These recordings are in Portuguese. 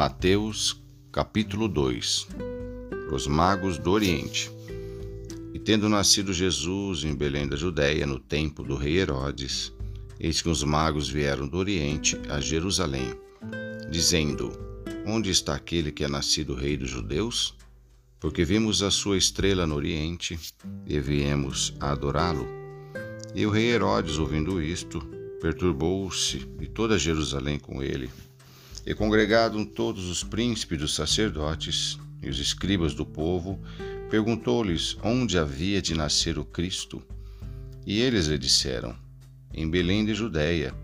Mateus, capítulo 2 Os magos do Oriente. E tendo nascido Jesus em Belém da Judéia, no tempo do rei Herodes, eis que os magos vieram do Oriente a Jerusalém, dizendo: Onde está aquele que é nascido rei dos judeus? Porque vimos a sua estrela no Oriente e viemos adorá-lo. E o rei Herodes, ouvindo isto, perturbou-se e toda Jerusalém com ele. E congregaram todos os príncipes dos sacerdotes e os escribas do povo, perguntou-lhes onde havia de nascer o Cristo. E eles lhe disseram: Em Belém de Judéia,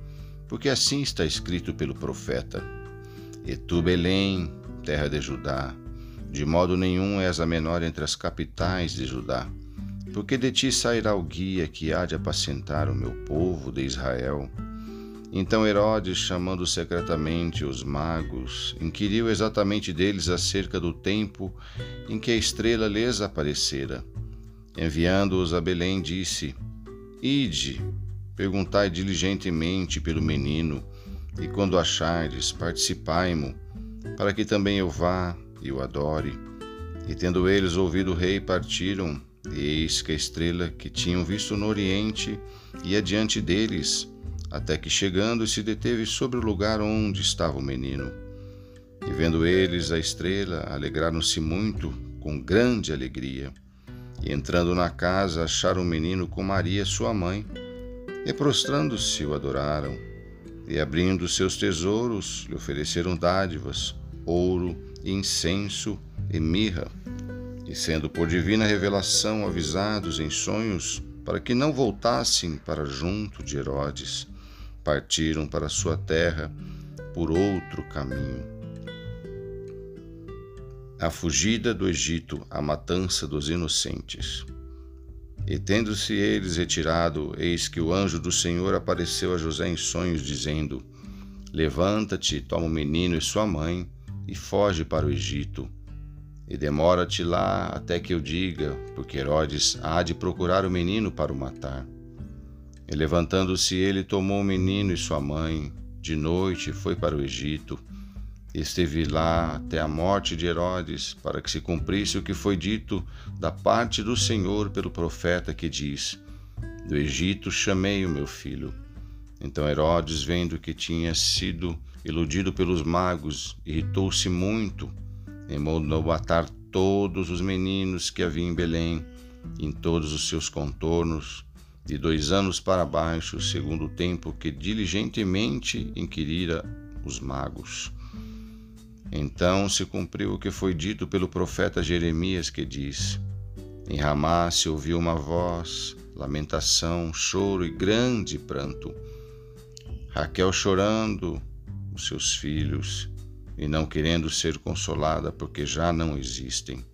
porque assim está escrito pelo profeta: E tu, Belém, terra de Judá, de modo nenhum és a menor entre as capitais de Judá, porque de ti sairá o guia que há de apacentar o meu povo de Israel. Então Herodes, chamando secretamente os magos, inquiriu exatamente deles acerca do tempo em que a estrela lhes aparecera. Enviando-os a Belém, disse: Ide, perguntai diligentemente pelo menino, e quando achardes, participai-mo, para que também eu vá e o adore. E tendo eles ouvido o rei, partiram, e eis que a estrela que tinham visto no oriente ia diante deles, até que chegando se deteve sobre o lugar onde estava o menino. E vendo eles a estrela, alegraram-se muito, com grande alegria. E entrando na casa, acharam o menino com Maria, sua mãe, e prostrando-se o adoraram. E abrindo seus tesouros, lhe ofereceram dádivas, ouro, incenso e mirra. E sendo por divina revelação avisados em sonhos, para que não voltassem para junto de Herodes, partiram para sua terra por outro caminho. A fugida do Egito, a matança dos inocentes. E tendo-se eles retirado, eis que o anjo do Senhor apareceu a José em sonhos, dizendo: Levanta-te, toma o menino e sua mãe, e foge para o Egito. E demora-te lá até que eu diga, porque Herodes há de procurar o menino para o matar. E levantando-se ele, tomou o menino e sua mãe, de noite foi para o Egito, esteve lá até a morte de Herodes, para que se cumprisse o que foi dito da parte do Senhor pelo profeta que diz: Do Egito chamei o meu filho. Então Herodes, vendo que tinha sido iludido pelos magos, irritou-se muito e mandou matar todos os meninos que havia em Belém, em todos os seus contornos, de dois anos para baixo, segundo o tempo que diligentemente inquirira os magos. Então se cumpriu o que foi dito pelo profeta Jeremias, que diz: Em Ramá se ouviu uma voz, lamentação, choro e grande pranto. Raquel chorando os seus filhos e não querendo ser consolada porque já não existem.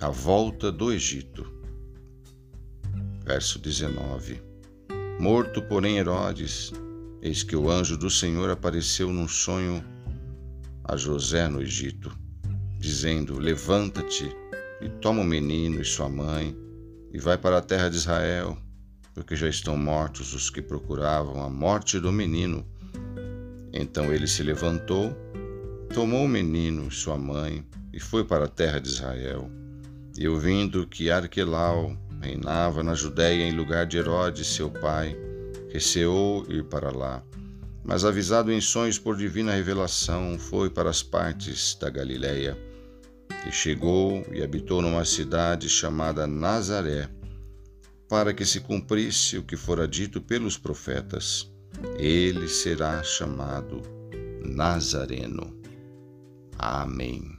A volta do Egito verso 19. Morto, porém, Herodes, eis que o anjo do Senhor apareceu num sonho a José no Egito, dizendo: Levanta-te e toma o menino e sua mãe e vai para a terra de Israel, porque já estão mortos os que procuravam a morte do menino. Então ele se levantou, tomou o menino e sua mãe e foi para a terra de Israel. E ouvindo que Arquelau, reinava na Judéia em lugar de Herodes, seu pai, receou ir para lá. Mas avisado em sonhos por divina revelação, foi para as partes da Galiléia. E chegou e habitou numa cidade chamada Nazaré, para que se cumprisse o que fora dito pelos profetas. Ele será chamado Nazareno. Amém.